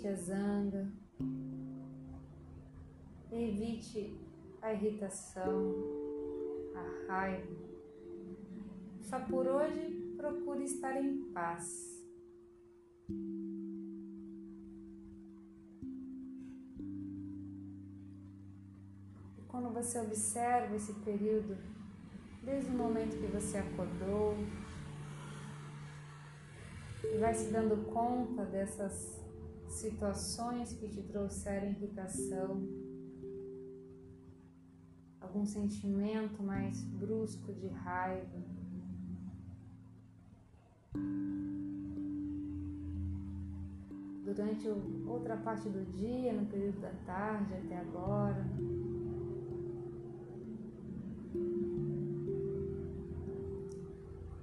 Evite a zanga, evite a irritação, a raiva. Só por hoje, procure estar em paz. E quando você observa esse período, desde o momento que você acordou, e vai se dando conta dessas situações que te trouxeram irritação, algum sentimento mais brusco de raiva. Durante outra parte do dia, no período da tarde até agora.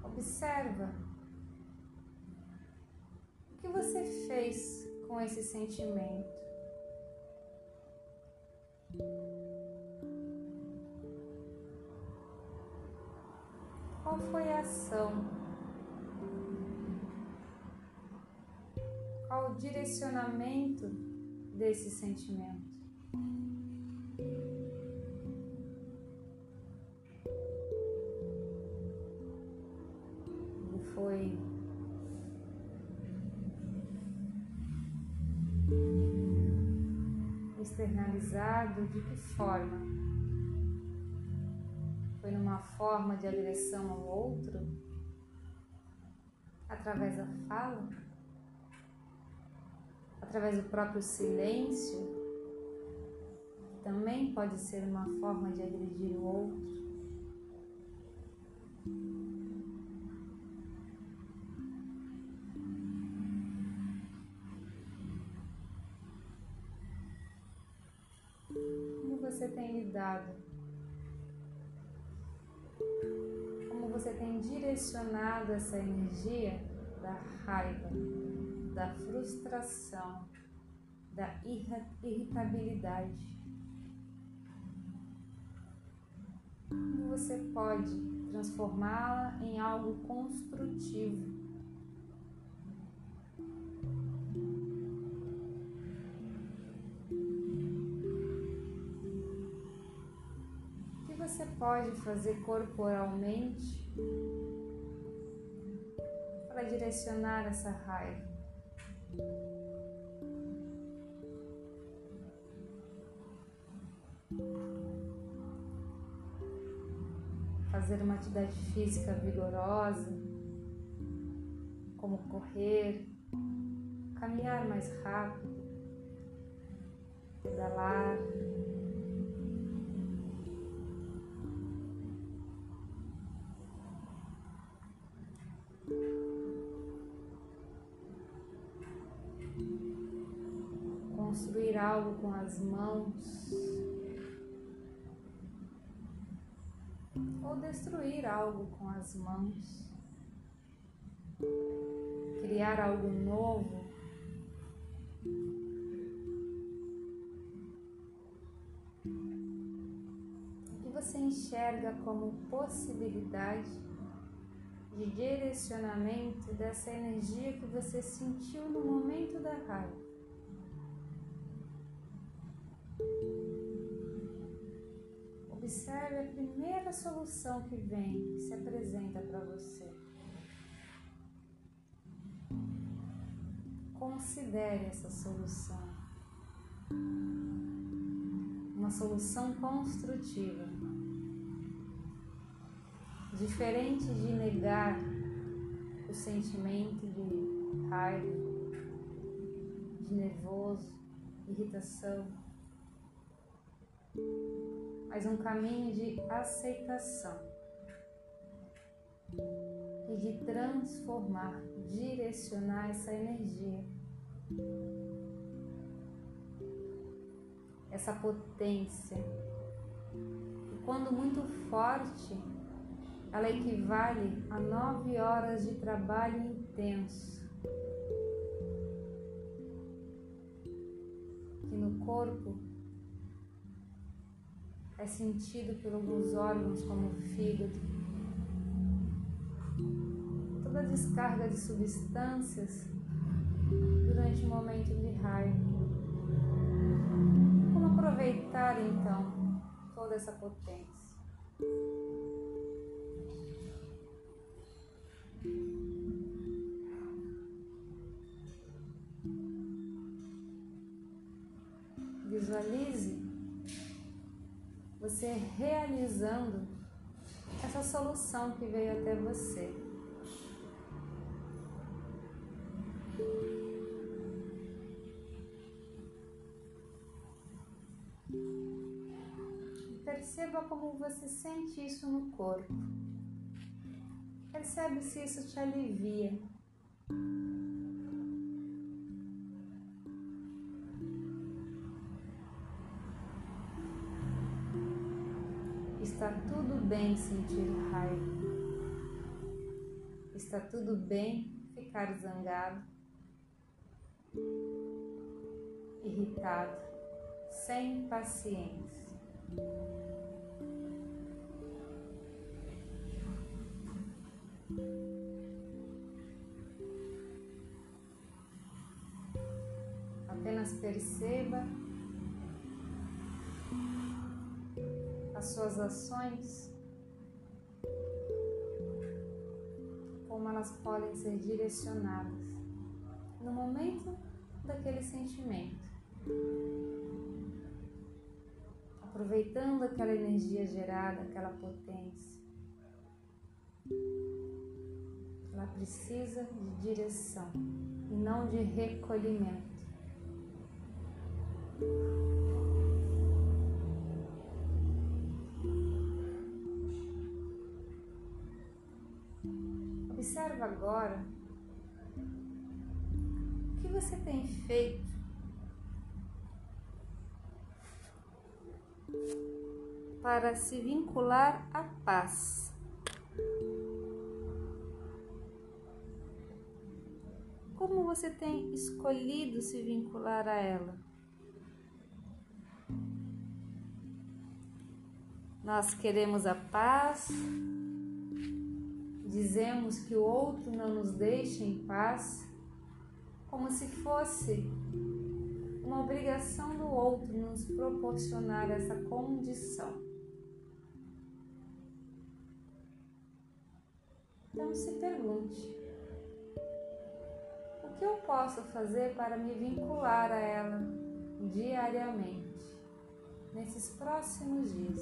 Observa o que você fez com esse sentimento. Qual foi a ação? Qual o direcionamento desse sentimento? De que forma? Foi numa forma de agressão ao outro? Através da fala? Através do próprio silêncio? Também pode ser uma forma de agredir o outro. Você tem lidado? Como você tem direcionado essa energia da raiva, da frustração, da irritabilidade? Como você pode transformá-la em algo construtivo? Pode fazer corporalmente para direcionar essa raiva? Fazer uma atividade física vigorosa, como correr, caminhar mais rápido, pedalar. Construir algo com as mãos ou destruir algo com as mãos, criar algo novo. O que você enxerga como possibilidade de direcionamento dessa energia que você sentiu no momento da raiva? Observe a primeira solução que vem, que se apresenta para você. Considere essa solução. Uma solução construtiva. Diferente de negar o sentimento de raiva, de nervoso, irritação mas um caminho de aceitação e de transformar, direcionar essa energia, essa potência. E quando muito forte, ela equivale a nove horas de trabalho intenso. Que no corpo é sentido por alguns órgãos como o fígado. Toda descarga de substâncias durante o momento de raiva. Como aproveitar então toda essa potência? Visualize você realizando essa solução que veio até você. Perceba como você sente isso no corpo. Percebe se isso te alivia. Bem sentir raiva. Está tudo bem ficar zangado, irritado, sem paciência. Apenas perceba as suas ações, elas podem ser direcionadas no momento daquele sentimento. Aproveitando aquela energia gerada, aquela potência. Ela precisa de direção e não de recolhimento. Observa agora o que você tem feito para se vincular à paz. Como você tem escolhido se vincular a ela? Nós queremos a paz, dizemos que o outro não nos deixa em paz, como se fosse uma obrigação do outro nos proporcionar essa condição. Então se pergunte: o que eu posso fazer para me vincular a ela diariamente, nesses próximos dias?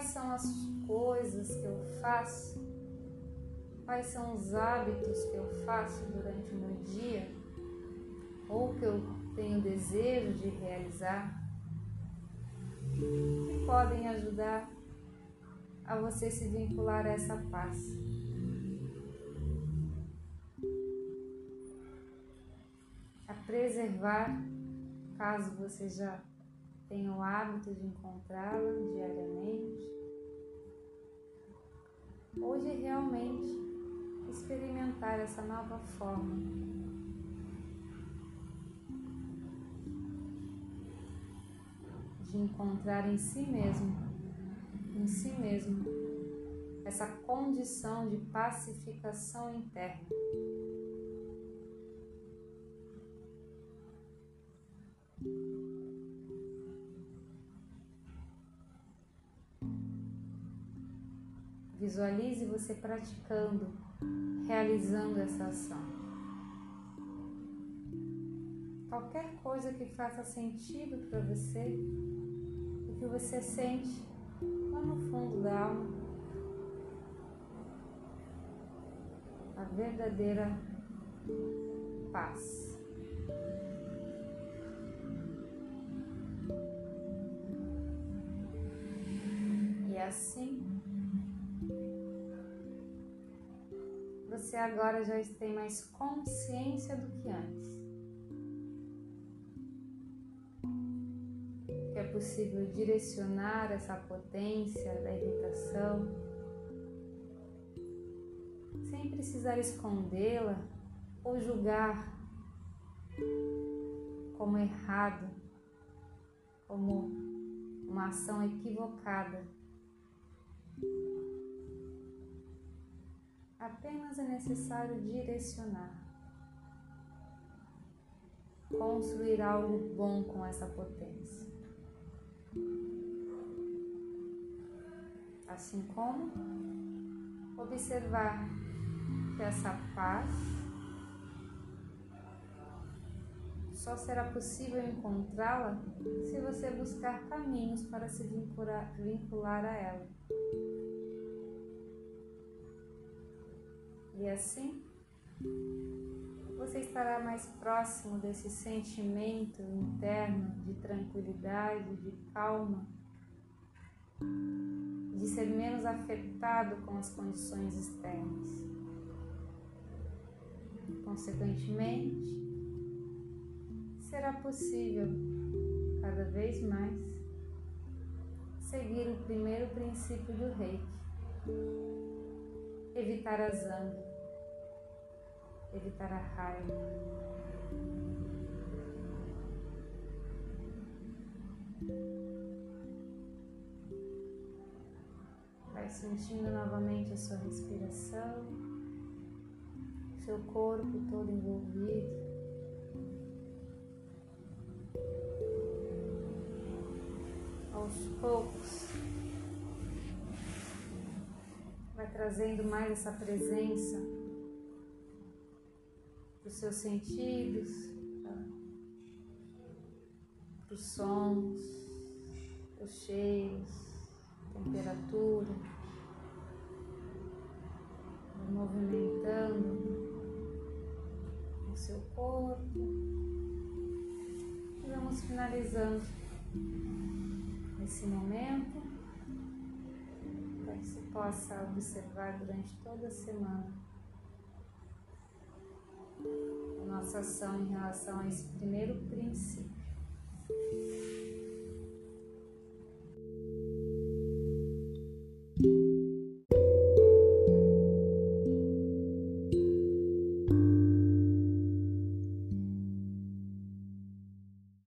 Quais são as coisas que eu faço, quais são os hábitos que eu faço durante o meu dia, ou que eu tenho desejo de realizar, que podem ajudar a você se vincular a essa paz. A preservar, caso você já tenha o hábito de encontrá-la diariamente, ou de realmente experimentar essa nova forma. De encontrar em si mesmo, em si mesmo, essa condição de pacificação interna. Visualize você praticando, realizando essa ação. Qualquer coisa que faça sentido para você, o que você sente lá no fundo da alma, a verdadeira paz. E assim você agora já tem mais consciência do que antes. Que é possível direcionar essa potência da irritação sem precisar escondê-la ou julgar como errado, como uma ação equivocada. Apenas é necessário direcionar, construir algo bom com essa potência. Assim como observar que essa paz só será possível encontrá-la se você buscar caminhos para se vincular, vincular a ela. E assim, você estará mais próximo desse sentimento interno de tranquilidade, de calma, de ser menos afetado com as condições externas. Consequentemente, será possível cada vez mais seguir o primeiro princípio do reiki, evitar a zanga, evitar a raiva. Vai sentindo novamente a sua respiração, seu corpo todo envolvido. aos poucos, vai trazendo mais essa presença os seus sentidos, para os sons, os cheiros, temperatura, movimentando o seu corpo. E vamos finalizando nesse momento, para que você possa observar durante toda a semana a nossa ação em relação a esse primeiro princípio.